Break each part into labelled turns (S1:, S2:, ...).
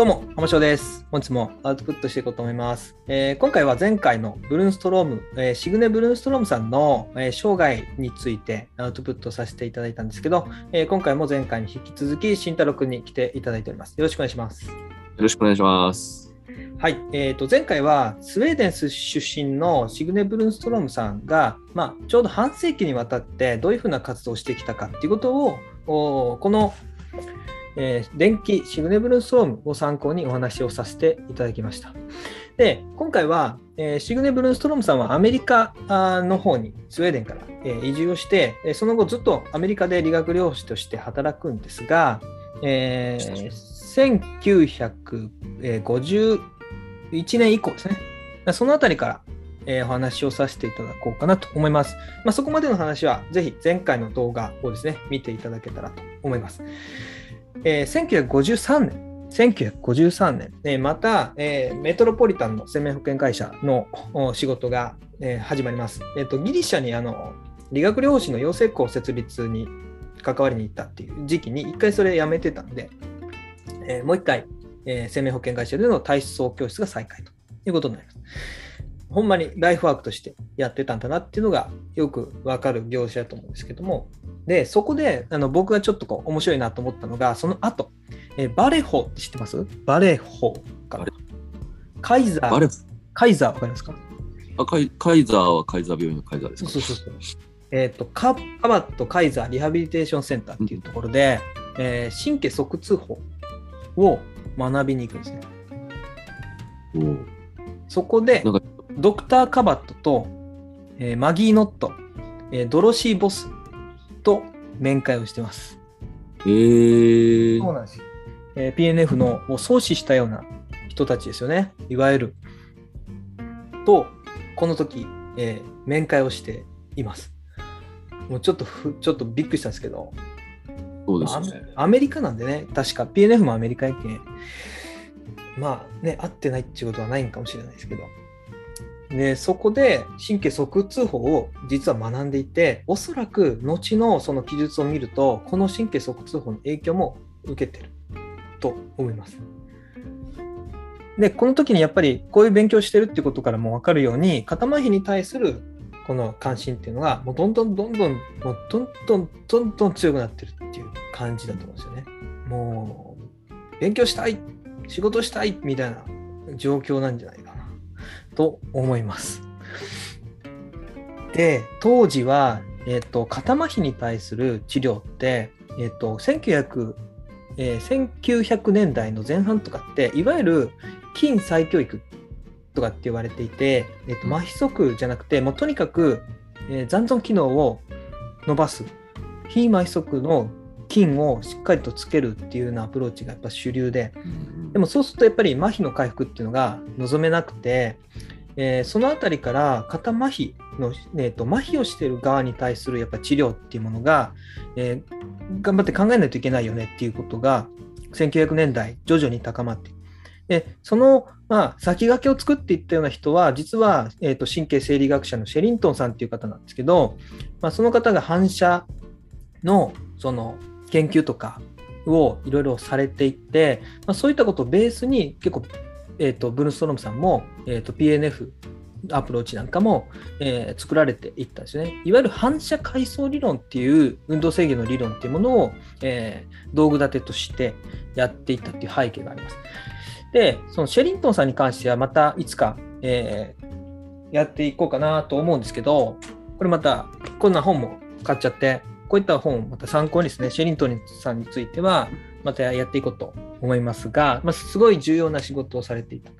S1: どうも、浜翔です。本日もアウトプットしていこうと思います。えー今回は前回のブルーンストローム、えーシグネ・ブルーンストロームさんの、えー生涯についてアウトプットさせていただいたんですけど、えー今回も前回に引き続き、慎太郎くんに来ていただいております。よろしくお願いします。
S2: よろしくお願いします。
S1: はい、えー、と前回はスウェーデン出身のシグネ・ブルーンストロームさんが、まあ、ちょうど半世紀にわたってどういうふうな活動をしてきたかっていうことをおこの、えー電気シグネ・ブルンストロームを参考にお話をさせていただきました。で今回は、えーシグネ・ブルンストロームさんはアメリカの方にスウェーデンから、えー移住をしてその後ずっとアメリカで理学療法士として働くんですが、えー1951年以降ですね。そのあたりから、えお話をさせていただこうかなと思います。まあ、そこまでの話はぜひ前回の動画をですね、見ていただけたらと思います。えー1953年、1953年、えまた、えメトロポリタンの生命保険会社の仕事が、え始まります。えーとギリシャにあの理学療法士の養成校設立に関わりに行ったっていう時期に一回それやめてたんで、えもう一回、え生命保険会社での体操教室が再開ということになります。ほんまにライフワークとしてやってたんだなっていうのがよくわかる業者だと思うんですけども、で、そこであの僕がちょっとこう面白いなと思ったのが、その後、えーバレホって知ってます？バレホかカイザー、
S2: バレ。
S1: カイザーわかりますか？
S2: あカイカイザーはカイザー病院のカイザーですか？
S1: そうそうそう。えっ、と、カカバットカイザーリハビリテーションセンターっていうところで、えー神経側痛法を学びに行くんですね。そこで
S2: なんか、
S1: ドクター・カバットと、えーマギー・ノット、えードロシー・ボスと面会をしてます。
S2: えー、
S1: そうなんですよ。えー PNF のを創始したような人たちですよね。いわゆる。と、この時、えー面会をしています。もうちょっとふ、ちょっとびっくりしたんですけど、
S2: そうですよね。
S1: アメリカなんでね、確か PNF もアメリカやけん、まあね、合ってないっていうことはないんかもしれないですけど、でそこで神経側痛法を実は学んでいて、おそらく後のその記述を見ると、この神経側痛法の影響も受けてると思います。で、この時にやっぱりこういう勉強してるっていうことからも分かるように、肩麻痺に対するこの関心っていうのが、もうどんどんどんどん、もうどんどんどんどん強くなってるっていう感じだと思うんですよね。もう、勉強したい、仕事したいみたいな状況なんじゃないかと思います。で、当時は、えっ、と、肩麻痺に対する治療って、えっ、と、1900、えー1900年代の前半とかって、いわゆる筋再教育とかって言われていて、えっと、麻痺側じゃなくて、もうとにかく、えー残存機能を伸ばす、非麻痺側の筋をしっかりとつけるっていうようなアプローチがやっぱ主流で、
S2: うん
S1: でもそうするとやっぱり麻痺の回復っていうのが望めなくて、えーそのあたりから肩麻痺の、えーと麻痺をしている側に対するやっぱ治療っていうものが、えー頑張って考えないといけないよねっていうことが1900年代徐々に高まって。でその、まあ、先駆けを作っていったような人は実は、え、と神経生理学者のシェリントンさんっていう方なんですけど、まあ、その方が反射のその研究とかをいろいろされていって、まあ、そういったことをベースに結構、えー、とブルーストロムさんも、えー、と PNF アプローチなんかも、えー作られていったんですよね。いわゆる反射階層理論っていう運動制御の理論っていうものを、えー道具立てとしてやっていったっていう背景があります。で、そのシェリントンさんに関してはまたいつか、えーやっていこうかなと思うんですけど、これまたこんな本も買っちゃって、こういった本をまた参考にですね、シェリントンさんについてはまたやっていこうと思いますが、まあ、すごい重要な仕事をされていた。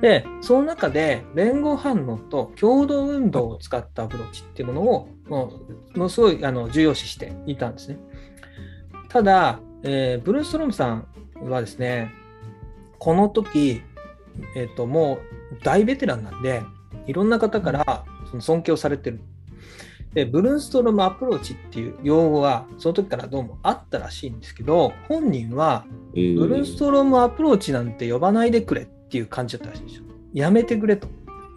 S1: で、その中で連合反応と共同運動を使ったアプローチっていうものをもうものすごいあの重要視していたんですね。ただ、えーブルーストロームさんはですね、この時、えっ、と、もう大ベテランなんで、いろんな方からその尊敬をされてる。で、ブルーストロームアプローチっていう用語がその時からどうもあったらしいんですけど、本人は
S2: えー
S1: ブルーストロームアプローチなんて呼ばないでくれっていう感じだったらしいんですよ。やめてくれと。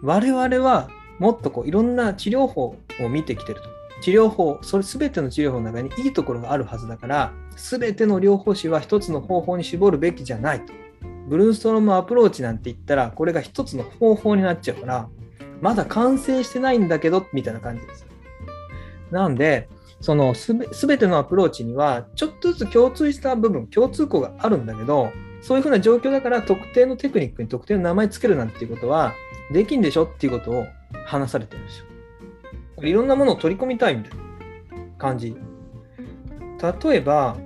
S1: 我々はもっとこういろんな治療法を見てきてると。治療法、それ全ての治療法の中にいいところがあるはずだから、全ての療法士は一つの方法に絞るべきじゃないと。ブルーストロームアプローチなんて言ったら、これが一つの方法になっちゃうから、まだ完成してないんだけど、みたいな感じです。なんで、そのすべ全てのアプローチには、ちょっとずつ共通した部分、共通項があるんだけど、そういうふうな状況だから、特定のテクニックに特定の名前つけるなんていうことは、できんでしょっていうことを話されてるんですよ。いろんなものを取り込みたいみたいな感じ。例えば、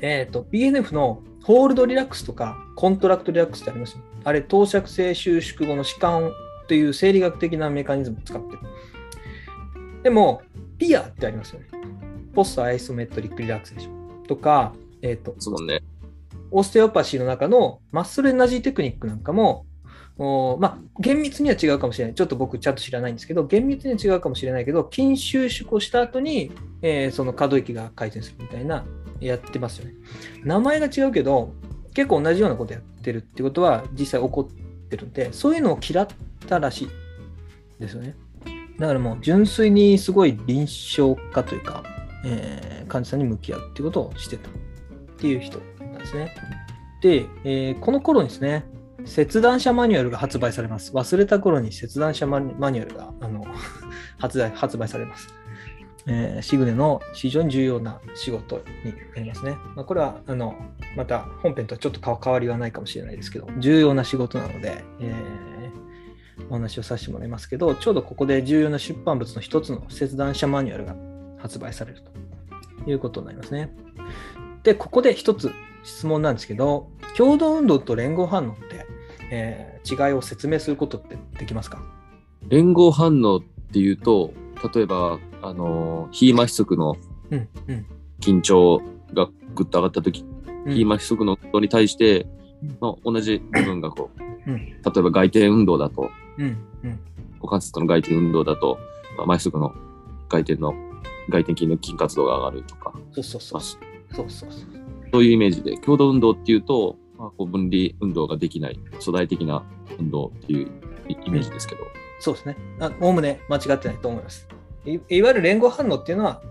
S1: えっ、と、BNF のホールドリラックスとかコントラクトリラックスってありますよ。あれ、等尺性収縮後の弛緩という生理学的なメカニズムを使ってる。でも、 PIR ってありますよね。 post isometric relaxation とか、えっ、と、
S2: そうね。
S1: オステオパシーの中の muscle energy technique なんかも、おまあ、厳密には違うかもしれない。ちょっと僕ちゃんと知らないんですけど、厳密には違うかもしれないけど、筋収縮をした後に、えーその可動域が改善するみたいな、やってますよね。名前が違うけど、結構同じようなことやってるってことは実際起こってるんで、そういうのを嫌ったらしいですよね。だからもう純粋にすごい臨床家というか、えー患者さんに向き合うっていうことをしてたっていう人なんですね。で、えーこの頃にですね、切断者マニュアルが発売されます。忘れた頃に切断者マニュアルがあの 発売発売されます。えーシグネの非常に重要な仕事になりますね。まあ、これはあのまた本編とはちょっと変わりはないかもしれないですけど、重要な仕事なので、えーお話をさせてもらいますけど、ちょうどここで重要な出版物の一つの切断者マニュアルが発売されるということになりますね。で、ここで一つ質問なんですけど、共同運動と連合反応って、えー違いを説明することってできますか？
S2: 連合反応っていうと、例えば、あの、ヒーマヒ足の。緊張がぐっと上がった時、
S1: うん。
S2: ヒーマヒ足の運動に対して
S1: うん、
S2: まあ、同じ部分がこう、
S1: うん。
S2: 例えば外転運動だと、
S1: うん、うん。
S2: 股関節の外転運動だと、まあ、前足の外転の、外転筋の筋活動が上がるとか、
S1: そうそうそう。
S2: まあ
S1: そうそうそう。
S2: そういうイメージで、共同運動っていうと、まあ、こう分離運動ができない、粗大的な運動っていうイイメージですけど、
S1: そうですね。あおおむね間違ってないと思います。いいわゆる連合反応っていうのは、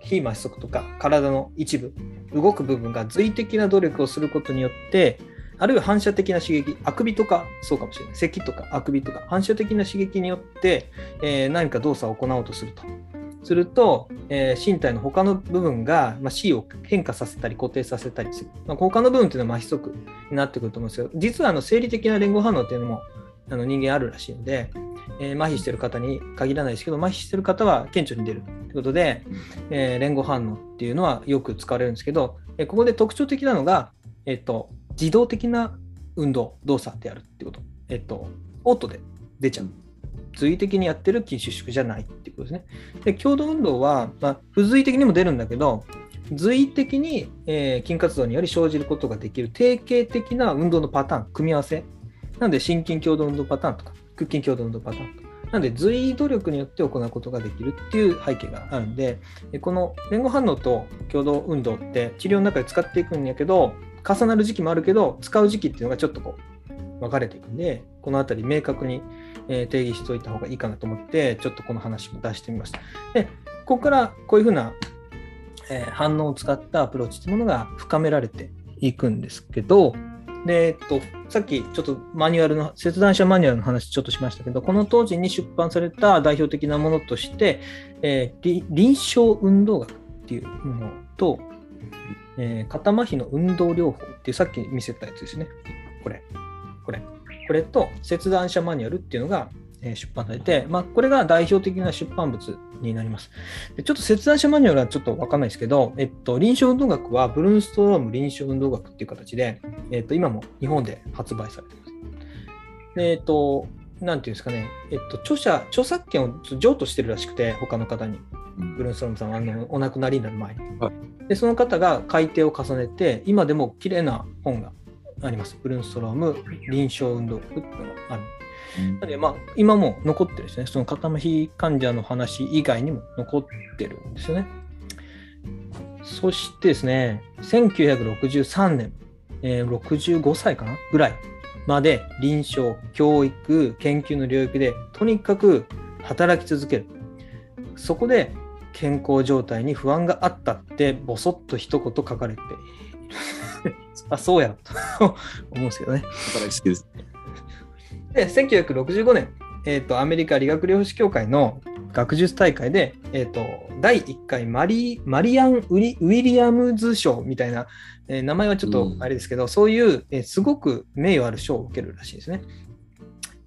S1: 非麻痺かとか体の一部、動く部分が随的な努力をすることによって、あるいは反射的な刺激、あくびとかそうかもしれない、咳とかあくびとか反射的な刺激によって、えー何か動作を行おうとすると。すると、えー身体の他の部分が、まあ、C を変化させたり固定させたりする。まあ、他の部分っていうのは麻痺足になってくると思うんですけど、実はあの生理的な連合反応っていうのもあの人間あるらしいので、えー麻痺してる方に限らないですけど、麻痺してる方は顕著に出るということで、えー連合反応っていうのはよく使われるんですけど、えここで特徴的なのが、えっと、自動的な運動、動作であるってこと。えっと、オートで出ちゃう。随意的にやってる筋収縮じゃないっていうことですね。で、共同運動は、まあ、不随意的にも出るんだけど、随意的に、えー筋活動により生じることができる定型的な運動のパターン、組み合わせ。なので、心筋共同運動パターンとか、腹筋共同運動パターンとか。なので、随意努力によって行うことができるっていう背景があるんで、えこの連合反応と共同運動って治療の中で使っていくんやけど、重なる時期もあるけど、使う時期っていうのがちょっとこう、分かれていくんで、このあたり明確に、定義しておいた方がいいかなと思って、ちょっとこの話も出してみました。で、ここからこういうふうな、反応を使ったアプローチというものが深められていくんですけど、で、えっと、さっきちょっとマニュアルの、切断者マニュアルの話ちょっとしましたけど、この当時に出版された代表的なものとして、えー臨床運動学っていうものと、えー肩麻痺の運動療法っていうさっき見せたやつですね。これ。これ。これと切断者マニュアルっていうのが、えー出版されて、まあ、これが代表的な出版物になります。でちょっと切断者マニュアルはちょっとわかんないですけど、えっと、臨床運動学はブルーンストローム臨床運動学っていう形で、えっと、今も日本で発売されています。えっと、なんていうんですかね、えっと、著者、著作権を譲渡してるらしくて、他の方に。ブルーンストロームさんはあのお亡くなりになる前に、
S2: はい
S1: で。その方が改訂を重ねて、今でも綺麗な本があります。ブルーンストローム臨床運動学っていうのがある。なので、まあ、今も残ってるんですね。その肩麻痺患者の話以外にも残ってるんですよね。そしてですね、1963年、えー65歳かな？ぐらいまで臨床、教育、研究の領域でとにかく働き続ける。そこで健康状態に不安があったってボソッと一言書かれている。あ、そうやと 思うんですけどね。
S2: 働きすぎです。
S1: で、1965年、えーと、アメリカ理学療法士協会の学術大会で、えーと、第1回マリマリアンウィ・ウィリアムズ賞みたいな、えー名前はちょっとあれですけど、そういう、えーすごく名誉ある賞を受けるらしいですね。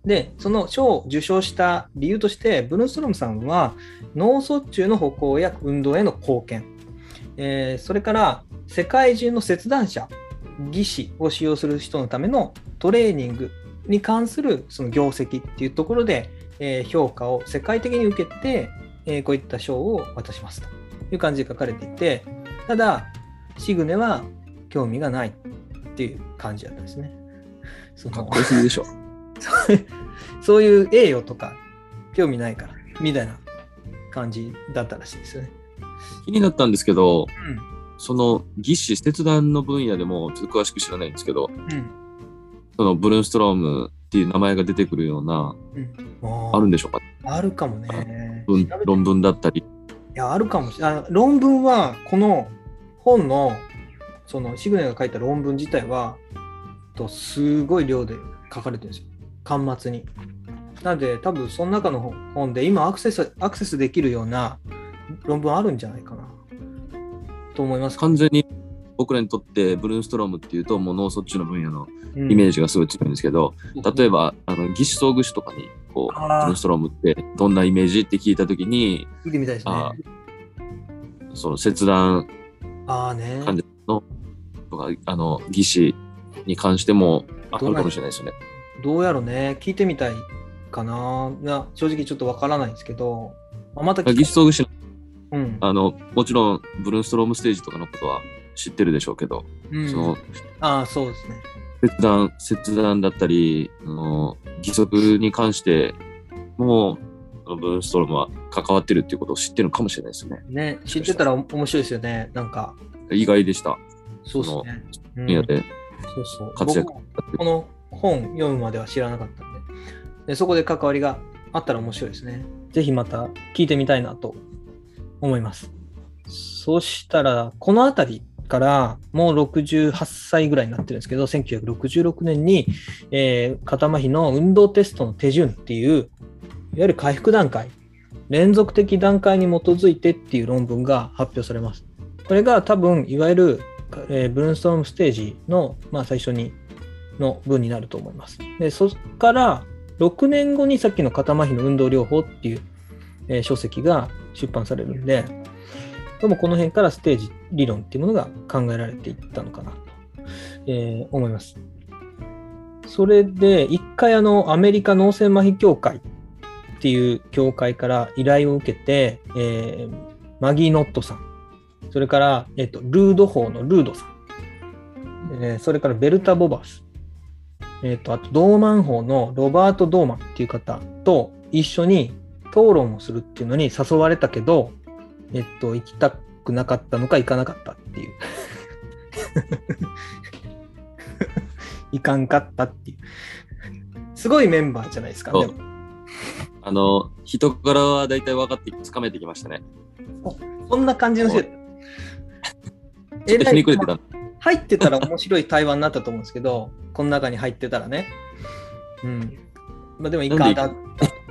S1: で、その賞を受賞した理由として、ブルーストロムさんは脳卒中の歩行や運動への貢献、えーそれから世界中の切断者、技師を使用する人のためのトレーニングに関するその業績っていうところで、えー評価を世界的に受けて、えーこういった賞を渡しますという感じで書かれていて、ただ、シグネは興味がないっていう感じだったんですね。その
S2: かっこよすぎでしょ。
S1: そういう栄誉とか興味ないからみたいな感じだったらしいですよね。
S2: 気になったんですけど、
S1: うん
S2: その技師、切断の分野でもちょっと詳しく知らないんですけど、
S1: うん
S2: そのブルーンストロームっていう名前が出てくるような、
S1: うん、
S2: あるんでしょうか？
S1: あるかもね。
S2: 論文だったり。
S1: いや、あるかもしれない。あ論文は、この本の、そのシグネが書いた論文自体は、とすごい量で書かれてるんですよ。端末に。なので、多分その中の本で、今アクセス、アクセスできるような論文あるんじゃないかな。と思います。
S2: 完全に僕らにとってブルーンストロームっていうともう脳卒中の分野の
S1: うん
S2: イメージがすごい強いんですけど、例えばあの義手装具士とかにこうブル
S1: あー
S2: ーンストロームってどんなイメージって聞いた時に
S1: 見てみたいですね。
S2: あその切断。患者のとかあの義手に関してもあるかもしれないですよね。
S1: どうやろね。聞いてみたいかな。な正直ちょっとわからないんですけど、まあまた聞
S2: 義手装具士
S1: うん。
S2: あのもちろんブルーンストロームステージとかのことは知ってるでしょうけど、
S1: うん
S2: その
S1: ああ、そうですね。
S2: 切断切断だったりあの義足に関してもブルーンストロームは関わってるっていうことを知ってるのかもしれないですね。
S1: ね、知ってたらお面白いですよね。なんか、
S2: 意外でした。
S1: そうですね。うん
S2: 分野で
S1: そうそう。この本読むまでは知らなかったんでで、そこで関わりがあったら面白いですね。ぜひまた聞いてみたいなと思います。そしたら、このあたりからもう68歳ぐらいになってるんですけど、1966年に、えー肩麻痺の運動テストの手順っていう、いわゆる回復段階、連続的段階に基づいてっていう論文が発表されます。これが多分、いわゆる、えーブルーンストロームステージの、まあ、最初にの文になると思います。で、そこから6年後にさっきの肩麻痺の運動療法っていう、えー書籍が出版されるんで、どうもこの辺からステージ理論っていうものが考えられていったのかなと、えー思います。それで、一回あの、アメリカ脳性麻痺協会っていう協会から依頼を受けて、えーマギー・ノットさん、それから、えっと、ルード法のルードさん、えーそれからベルタ・ボバス、えっと、あと、ドーマン法のロバート・ドーマンっていう方と一緒に討論をするっていうのに誘われたけど、えっと、行きたくなかったのか行かなかったっていう。行かんかったっていう。すごいメンバーじゃないですか。でも
S2: あの人柄は大体分かってつかめてきましたね。
S1: そんな感じの人だった。
S2: ちょっとひねくれてた。
S1: 入ってたら面白い対話になったと思うんですけど、この中に入ってたらね。うん。まあでもいかだっ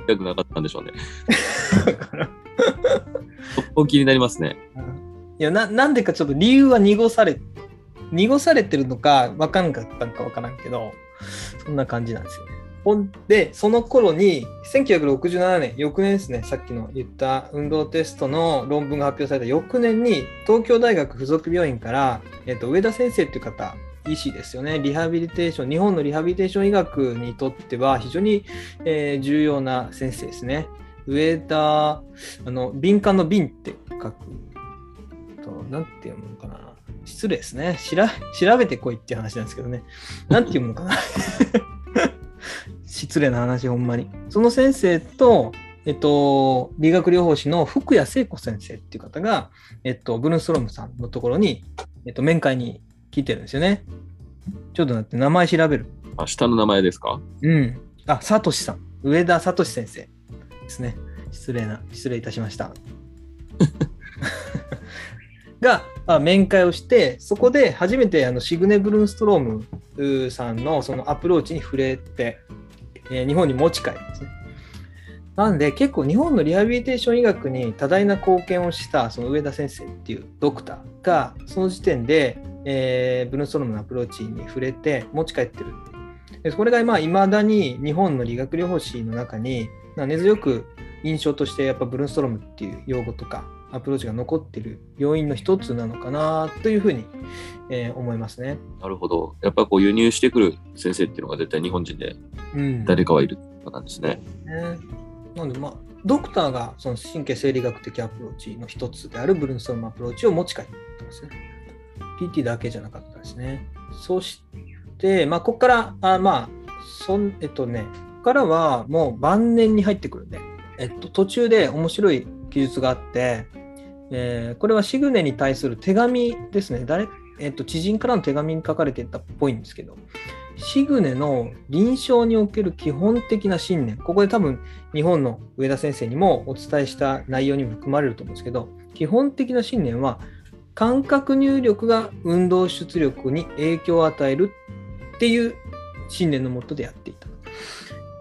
S2: 痛くなかったんでしょうね。
S1: たから。
S2: そこ気になりますね。
S1: いやな、なんでかちょっと理由は濁され、濁されてるのか分かんなかったのか分からんけど、そんな感じなんですよね。ほんで、その頃に、1967年、翌年ですね、さっきの言った運動テストの論文が発表された翌年に、東京大学附属病院から、えっと、上田先生っていう方、医師ですよね、リハビリテーション、日本のリハビリテーション医学にとっては非常に、えー重要な先生ですね。上田、あの、敏感の敏って書くと、なんて読むのかな。失礼ですね。しら調べてこいっていう話なんですけどね。なんて読むのかな。失礼な話、ほんまに。その先生と、えっと、理学療法士の福谷聖子先生っていう方が、えっと、ブルーンストロームさんのところに、えっと、面会に来てるんですよね。ちょっと待って、名前調べる。
S2: あ下の名前ですか？
S1: うん。あ、サトシさん。上田サトシ先生ですね。失礼な、失礼いたしました。が、あ面会をして、そこで初めてあのシグネ・ブルンストロームさんのそのアプローチに触れて、えー日本に持ち帰るんですね。なんで結構日本のリハビリテーション医学に多大な貢献をしたその上田先生っていうドクターがその時点で、えーブルンストロームのアプローチに触れて持ち帰ってる。でこれがいまだに日本の理学療法士の中に根強く印象としてやっぱブルンストロームっていう用語とかアプローチが残ってる要因の一つなのかなというふうに、えー思いますね。
S2: なるほど。やっぱこう輸入してくる先生っていうのが絶対日本人で
S1: うん
S2: 誰かはいる方なんですね。
S1: ね。なんでまあドクターがその神経生理学的アプローチの一つであるブルンストロームアプローチを持ち帰ってますね。PT だけじゃなかったですね。そして、まあ、ここから、あまあ、そん、えっとね、からはもう晩年に入ってくるんで、えっと、途中で面白い記述があって、えーこれはシグネに対する手紙ですね。誰、えっと、知人からの手紙に書かれていたっぽいんですけど、シグネの臨床における基本的な信念、ここで多分日本の上田先生にもお伝えした内容にも含まれると思うんですけど、基本的な信念は、感覚入力が運動出力に影響を与えるっていう信念のもとでやっていた。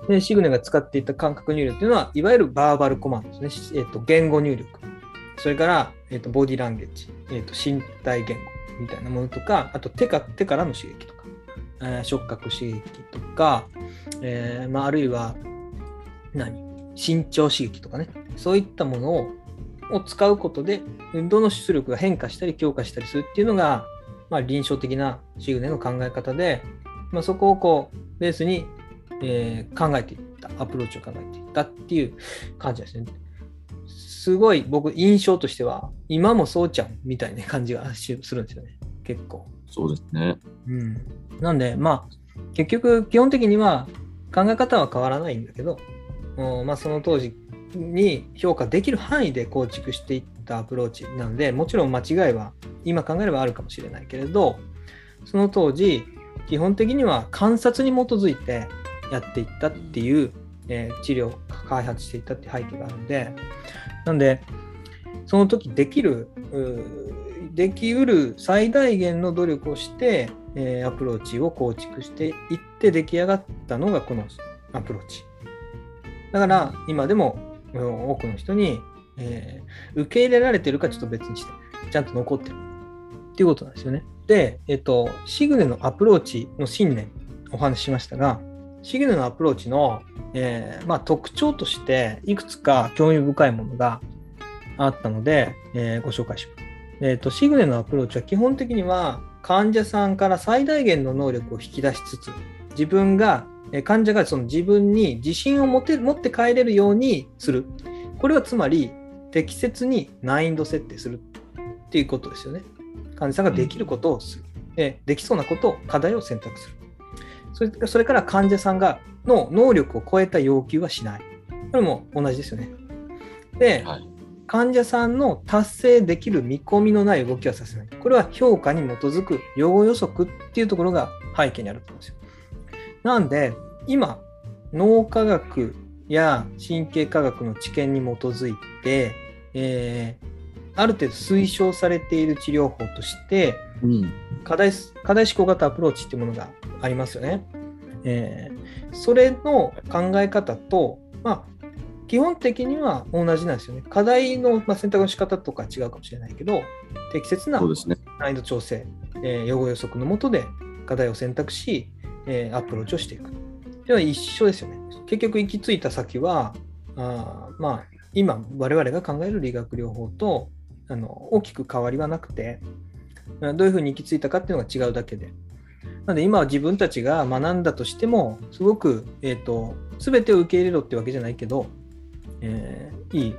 S1: でシグネが使っていた感覚入力っていうのは、いわゆるバーバルコマンドですね。えっと言語入力。それから、えっとボディランゲージ、えっと身体言語みたいなものとか、あと手か手からの刺激とか、えー触覚刺激とか、えーまあ、あるいは何？身長刺激とかね、そういったものをを使うことで運動の出力が変化したり強化したりするっていうのが、まあ、臨床的なシグネの考え方で、まあ、そこをこうベースに、えー考えていったアプローチを考えていったっていう感じですね。すごい僕印象としては今もそうちゃんみたいな感じがするんですよね結構。
S2: そうですね。
S1: うん、なんでまあ結局基本的には考え方は変わらないんだけど、うんまあ、その当時に評価できる範囲で構築していったアプローチなのでもちろん間違いは今考えればあるかもしれないけれどその当時基本的には観察に基づいてやっていったっていう、えー治療を開発していったって背景があるんでなんでその時できるできうる最大限の努力をして、えーアプローチを構築していって出来上がったのがこのアプローチ。だから今でも多くの人に、えー受け入れられてるかちょっと別にしてちゃんと残ってるっていうことなんですよね。で、えっと、シグネのアプローチの信念お話ししましたがシグネのアプローチの、えーまあ、特徴としていくつか興味深いものがあったので、えーご紹介します。えーと、シグネのアプローチは基本的には患者さんから最大限の能力を引き出しつつ自分がえー患者がその自分に自信を持て持って帰れるようにする。これはつまり適切に難易度設定するっていうことですよね。患者さんができることをする、でできそうなことを課題を選択するそれそれから患者さんがの能力を超えた要求はしないこれも同じですよねで、
S2: はい。
S1: 患者さんの達成できる見込みのない動きはさせない。これは評価に基づく予後予測っていうところが背景にあると思うんですよ。なんで、今、脳科学や神経科学の知見に基づいて、えーある程度推奨されている治療法として、
S2: うん。
S1: 課題課題思考型アプローチっていうものがありますよね。えーそれの考え方と、まあ、基本的には同じなんですよね。課題の、まあ、選択の仕方とか違うかもしれないけど、適切な。難易度調整、えー予後予測のもとで課題を選択し、えーアプローチをしていく。では一緒ですよね。結局行き着いた先は、あーまあ、今我々が考える理学療法とあの大きく変わりはなくて、あどういうふうに行き着いたかっていうのが違うだけで。なので今は自分たちが学んだとしても、すごく、えー、と全てを受け入れろってわけじゃないけど、えーいい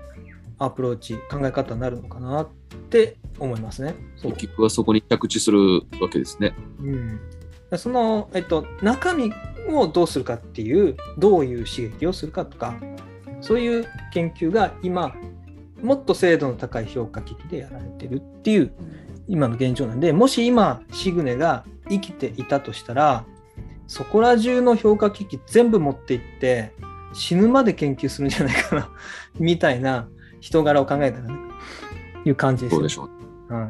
S1: アプローチ、考え方になるのかなって思いますね。そう
S2: 結局はそこに着地するわけですね。
S1: うん、その、えっと、中身をどうするかっていうどういう刺激をするかとかそういう研究が今もっと精度の高い評価機器でやられてるっていう今の現状なんでもし今シグネが生きていたとしたらそこら中の評価機器全部持っていって死ぬまで研究するんじゃないかな みたいな人柄を考えたらねいう感じです
S2: そうでしょう。
S1: はい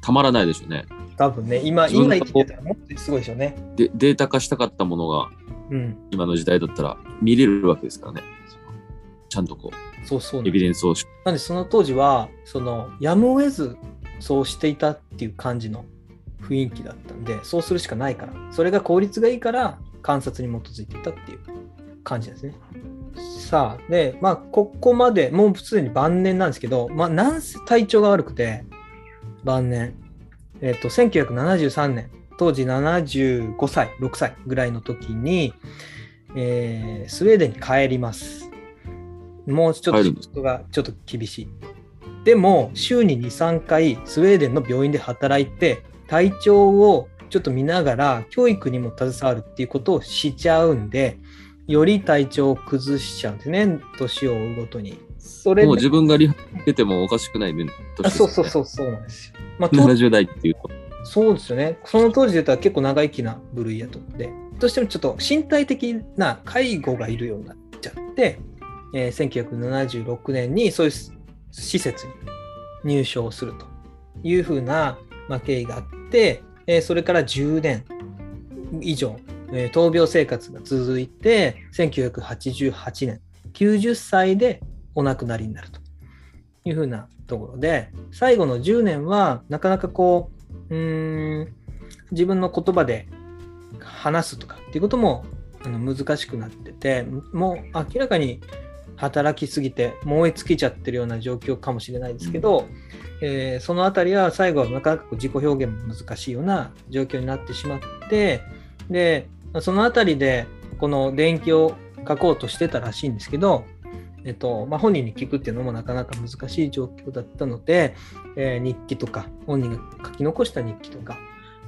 S2: たまらないでしょうね。
S1: 多分ね、今、今生きてたらもっとすごいでしょうね。
S2: でデータ化したかったものが
S1: うん。
S2: 今の時代だったら見れるわけですからね。ちゃんとこう、
S1: そうそう
S2: エビデンスをし
S1: なんでその当時はそのやむを得ずそうしていたっていう感じの雰囲気だったんでそうするしかないからそれが効率がいいから観察に基づいていたっていう感じですね。さあでまあここまでもうすでに晩年なんですけどまあなんせ体調が悪くて晩年えっ、と1973年当時75歳6歳ぐらいの時に、えースウェーデンに帰ります。もうちょっと仕事がちょっと厳しい。でも、週に2、3回、スウェーデンの病院で働いて、体調をちょっと見ながら、教育にも携わるっていうことをしちゃうんで、より体調を崩しちゃうんですね、年を追うごとに。それで
S2: もう自分がリハ出てもおかしくない年
S1: あ。そうそうそう、そうなんですよ。まあ、当
S2: 70代っていうと。
S1: そうですよね。その当時で言ったら結構長生きな部類やと思って、どうしてもちょっと身体的な介護がいるようになっちゃって、えー1976年にそういう施設に入所するというふうな、ま、経緯があって、えそれから10年以上、え闘病生活が続いて、1988年、90歳でお亡くなりになるというふうなところで、最後の10年はなかなかこう、うん自分の言葉で話すとかっていうこともあの難しくなっててもう明らかに働きすぎて燃え尽きちゃってるような状況かもしれないですけど、えーそのあたりは最後はなかなか自己表現も難しいような状況になってしまってでそのあたりでこの電気を書こうとしてたらしいんですけど、えっとまあ、本人に聞くっていうのもなかなか難しい状況だったので、えー日記とか本人が書き残した日記とか、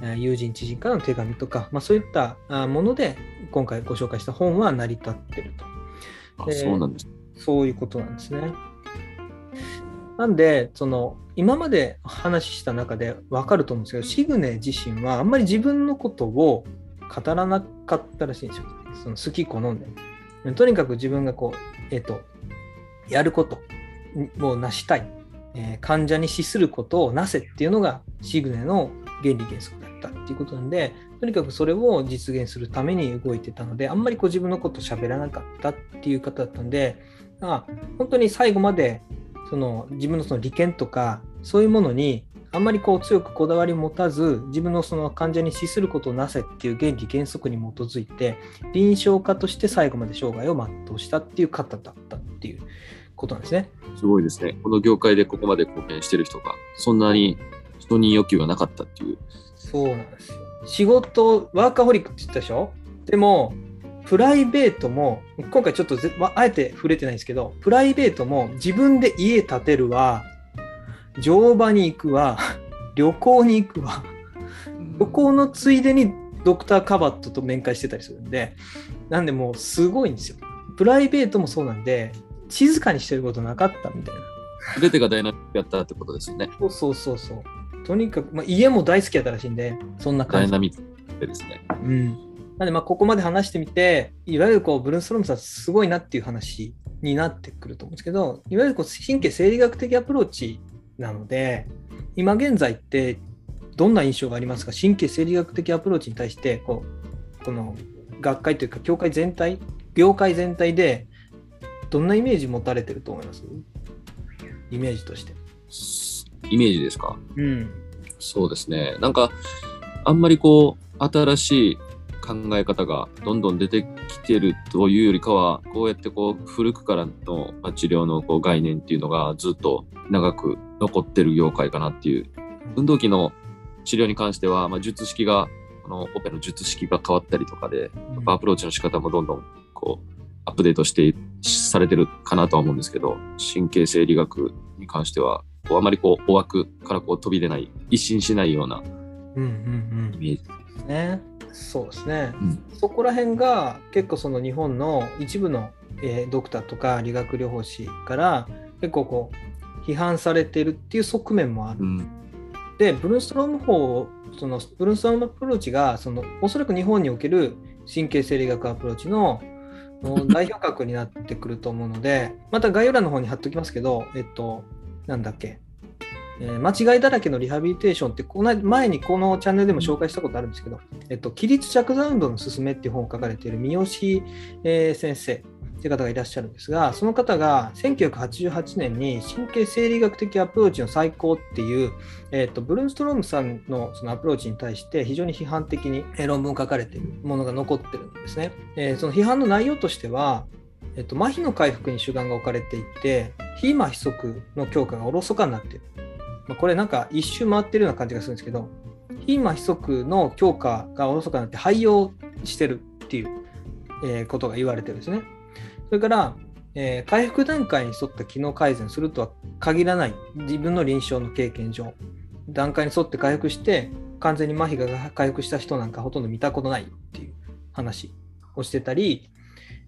S1: えー友人知人からの手紙とか、まあ、そういったあもので今回ご紹介した本は成り立ってると
S2: あ
S1: で
S2: そうなんです。
S1: そういうことなんですね。なんでその今まで話した中で分かると思うんですけどシグネ自身はあんまり自分のことを語らなかったらしいんですよ。その好き好んで。とにかく自分がこう、えっ、と、やることを成したい、えー患者に資することをなせっていうのがシグネの原理原則だったっていうことなんで、とにかくそれを実現するために動いてたので、あんまりこう自分のこと喋らなかったっていう方だったんで、あ本当に最後までその自分のその利権とかそういうものにあんまりこう強くこだわりを持たず自分のその患者に資することをなせっていう原理原則に基づいて臨床家として最後まで生涯を全うしたっていう方だったっていうことなんですね。
S2: すごいですね。この業界でここまで貢献してる人が、そんなに承認欲求がなかったっていう。
S1: そうなんですよ。仕事、ワーカホリックって言ったでしょ？でも、プライベートも、今回ちょっとぜまあえて触れてないんですけど、プライベートも自分で家建てるわ、乗馬に行くわ、旅行に行くわ、旅行のついでにドクター・カバットと面会してたりするんで、なんでもうすごいんですよ。プライベートもそうなんで、静かにしてることなかったみたいな。
S2: すべてがダイナミックやったってことですよね。
S1: そうそうそうそう。とにかく、まあ、家も大好きやったらしいんで、そんな
S2: ダ
S1: 感じ。
S2: イナミックでですね。
S1: うん。なんで、まあ、ここまで話してみて、いわゆるこう、ブルーストロームさんすごいなっていう話になってくると思うんですけど、いわゆるこう神経生理学的アプローチなので、今現在ってどんな印象がありますか？神経生理学的アプローチに対して、こう、この学会というか、協会全体、業界全体で、どんなイメージ持たれてると思います？イメージとして。
S2: イメージですか？
S1: うん。
S2: そうですね。なんか、あんまりこう、新しい考え方がどんどん出てきてるというよりかは、こうやってこう、古くからのまあ治療のこう概念っていうのがずっと長く残ってる業界かなっていう。運動器の治療に関しては、まあ、術式が、このオペの術式が変わったりとかで、アプローチの仕方もどんどんこう、アップデートしてされてるかなとは思うんですけど、神経生理学に関しては、こうあまりこう、お枠からこう飛び出ない、一新しないようなイメージ。
S1: うん。ね。そうですね。
S2: うん
S1: そこら辺が結構その日本の一部の、えードクターとか理学療法士から結構こう批判されてるっていう側面もある。
S2: うん。
S1: で、ブルーストローム法、そのブルーストロームアプローチがそのおそらく日本における神経生理学アプローチのの 代表格になってくると思うので、また概要欄の方に貼っときますけど、えっと、なんだっけ、えー間違いだらけのリハビリテーションってこの前にこのチャンネルでも紹介したことあるんですけど、えっと、起立着座運動の勧めっていう本を書かれている三好、えー先生っていう方がいらっしゃるんですが、その方が1988年に神経生理学的アプローチの最高っていう、えっと、ブルーンストロームさんのそのアプローチに対して非常に批判的にえー論文を書かれているものが残ってるんですね。えーその批判の内容としては、えっと、麻痺の回復に主眼が置かれていて、非麻痺側の強化がおろそかになっている。まあ、これなんか一周回ってるような感じがするんですけど、非麻痺側の強化がおろそかになって廃用してるっていう、えことが言われてるんですね。それから、えー回復段階に沿った機能改善するとは限らない自分の臨床の経験上、段階に沿って回復して、完全に麻痺が回復した人なんかほとんど見たことないっていう話をしてたり、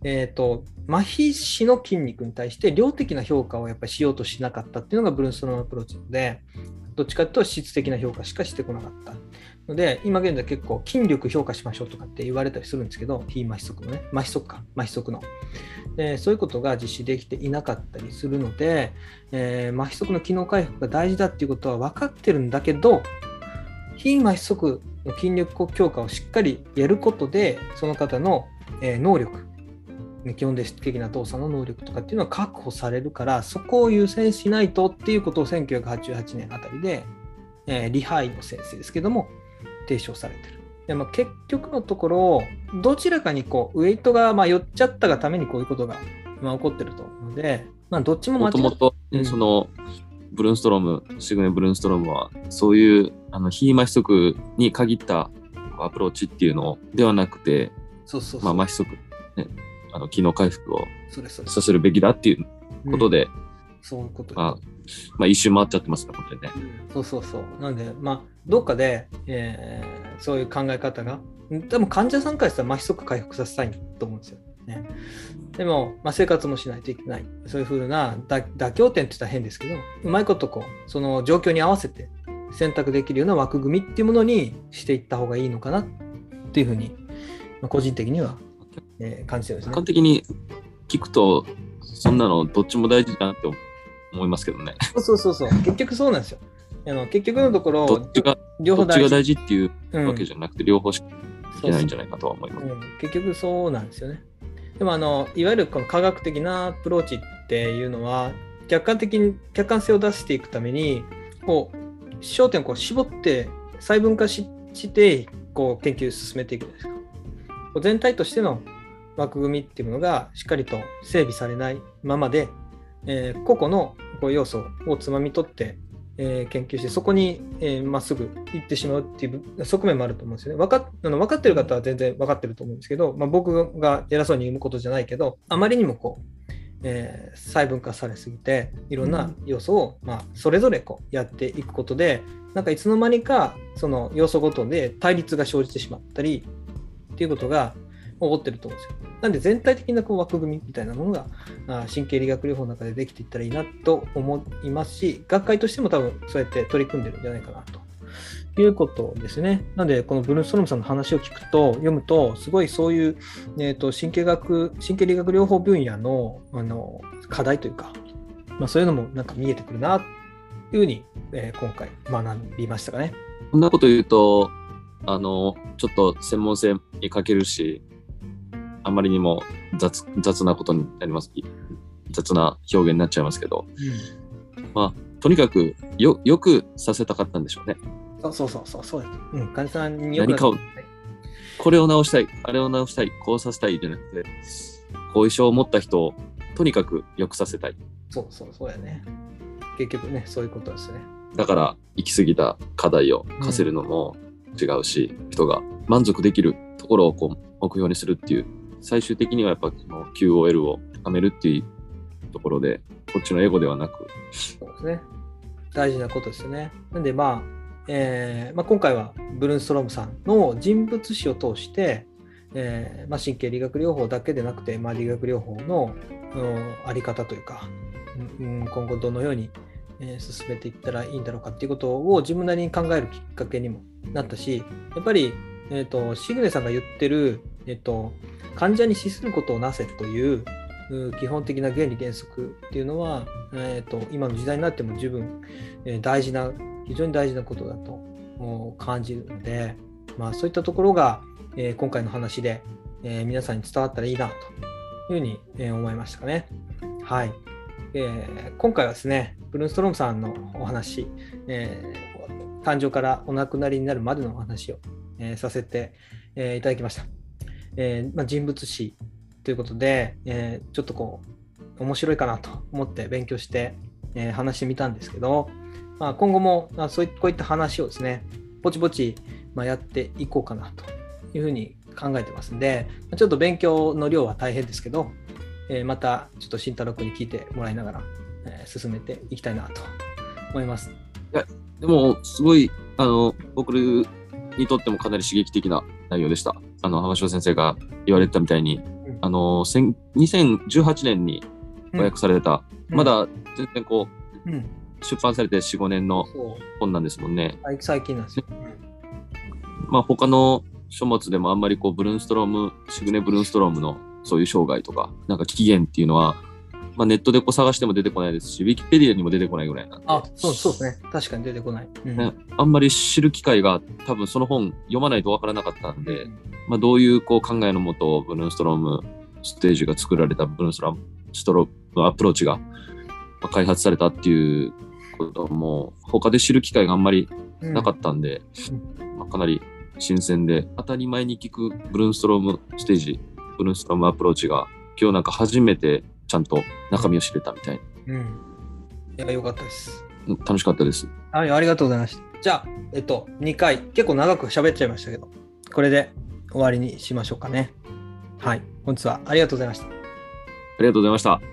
S1: えー、と麻痺死の筋肉に対して量的な評価をやっぱりしようとしなかったっていうのがブルーンストロームアプローチなので、どっちかというと質的な評価しかしてこなかった。ので、今現在結構筋力評価しましょうとかって言われたりするんですけど、非麻痺側のね、麻痺側か、麻痺側の。でそういうことが実施できていなかったりするので、えー麻痺側の機能回復が大事だっていうことは分かってるんだけど、非麻痺側の筋力強化をしっかりやることで、その方の、能力、基本的な動作の能力とかっていうのは確保されるから、そこを優先しないとっていうことを1988年あたりで、えーリハイの先生ですけども、提唱されてる。でまあ、結局のところ、どちらかにこうウェイトがまあ寄っちゃったがためにこういうことが今起こってると思うので、まあ、どっちも間違っ
S2: もともと、ね
S1: うん
S2: その、ブルーンストローム、シグネ・ブルーンストロームは、そういう、あの、非麻痺側に限ったアプローチっていうのではなくて、
S1: そうそうそう。
S2: まあ、麻痺側、ね、あの、機能回復をさせるべきだっていうことで、
S1: そういうこと
S2: まあ、まあ、一周回っちゃってますね、本当にね。
S1: そうそうそう。なんで、まあ、どっかで、えーそういう考え方が、でも患者さんからしたら麻痺速回復させたいと思うんですよ。ね、でも、まあ、生活もしないといけない。そういうふうな妥妥協点って言ったら変ですけど、うまいことこう、その状況に合わせて選択できるような枠組みっていうものにしていった方がいいのかなっていうふうに、まあ、個人的には、えー感じてるんですね
S2: 客観。的に聞くと、そんなのどっちも大事だなって思いますけどね。
S1: そうそうそう。結局そうなんですよ。あの結局のところ、
S2: どっちが、ど
S1: 両方大事
S2: っちが大事っていう
S1: うん
S2: わけじゃなくて、両方しかいけないんじゃないかとは思います。
S1: うん、結局そうなんですよね。でもあのいわゆるこの科学的なアプローチっていうのは客観的に客観性を出していくためにこう焦点をこう絞って細分化ししてこう研究を進めていくじゃないですか。全体としての枠組みっていうものがしっかりと整備されないままで、えー個々のこう要素をつまみ取って、えー研究してそこにま、えーまっすぐ行ってしまうっていう側面もあると思うんですよね。分かっあの分かってる方は全然分かってると思うんですけど、まあ、僕が偉そうに言うことじゃないけどあまりにもこう、えー細分化されすぎていろんな要素を、まあ、それぞれこうやっていくことでなんかいつの間にかその要素ごとで対立が生じてしまったりっていうことが起こってると思うんですよ。なんで全体的なこう枠組みみたいなものが神経理学療法の中でできていったらいいなと思いますし、学会としても多分そうやって取り組んでるんじゃないかなということですね。なので、このブルーストロムさんの話を聞くと、読むと、すごいそういう、えー、と神経学、神経理学療法分野のあの課題というか、まあ、そういうのもなんか見えてくるなというふうに、えー今回学びましたかね。
S2: こんなこと言うと、あの、ちょっと専門性に欠けるし、あまりにも雑雑なことになります。い雑な表現になっちゃいますけど、まあ、とにかくよ、よくさせたかったんでしょうね。
S1: そうそうそうそうそうです。うん、患者さんによく
S2: 何かをこれを直したい、あれを直したい、こうさせたいじゃなくて、後遺症を持った人をとにかく良くさせたい。
S1: そうそうそうやね。結局ね、そういうことですね。
S2: だから、行き過ぎた課題を課せるのも違うし、人が満足できるところをこう目標にするっていう、最終的にはやっぱその QOL を高めるっていうところで、こっちのエゴではなく、
S1: そうですね。大事なことですよね。なんで、まあ、えーまあ、今回はブルーンストロームさんの人物史を通して、えーまあ、神経理学療法だけでなくて、まあ、理学療法の、うんあり方というか、うん、今後どのように、えー進めていったらいいんだろうかっていうことを自分なりに考えるきっかけにもなったし、やっぱり、えー、とシグネさんが言ってる、えー、と患者に資することをなせという、基本的な原理原則っていうのは、えーと、今の時代になっても十分、えー、大事な非常に大事なことだと感じるので、まあ、そういったところが、えー、今回の話で、えー、皆さんに伝わったらいいなというふうに、え思いましたかね。はい、え、今回はですね、ブルーンストロームさんのお話、え誕生からお亡くなりになるまでのお話を、えさせて、えいただきました。えまあ、人物史ということで、えちょっとこう、面白いかなと思って勉強して、え話してみたんですけど、まあ、今後も、あ、そういこういった話をですね、ぼちぼち、まあ、やっていこうかなというふうに考えてますんで、ちょっと勉強の量は大変ですけど、えー、またちょっと慎太郎君に聞いてもらいながら、えー、進めていきたいなと思います。い
S2: や、でも、すごい、あの、僕にとってもかなり刺激的な内容でした。あの、浜城先生が言われたみたいに、うん、あの、2018年に和訳された、うん、まだ全然こう、うん。出版されて4、5年の本なんですもんね。
S1: 最近なんですよ。
S2: まあ他の書物でもあんまりこうブルーンストローム、シグネ・ブルーンストロームのそういう生涯とか、なんか起源っていうのは、まあ、ネットでこう探しても出てこないですし、ウィキペディアにも出てこないぐらいなんで。
S1: あ、そうそうですね。確かに出てこない。
S2: うん、ね、あんまり知る機会が多分その本読まないとわからなかったんで、まあ、どういうこう考えのもと、ブルーンストロームステージが作られたブルーンストロームストロームのアプローチが開発されたっていうことも他で知る機会があんまりなかったんで、うんまあ、かなり新鮮で当たり前に聞くブルーンストロームステージブルーンストロームアプローチが今日なんか初めてちゃんと中身を知れたみたいな。うん。
S1: いや、よかったです。
S2: 楽しかったです。
S1: はい、ありがとうございました。じゃあ、えっと、2回、結構長く喋っちゃいましたけど、これで終わりにしましょうかね。はい、本日はありがとうございました。あ
S2: りがとうございました。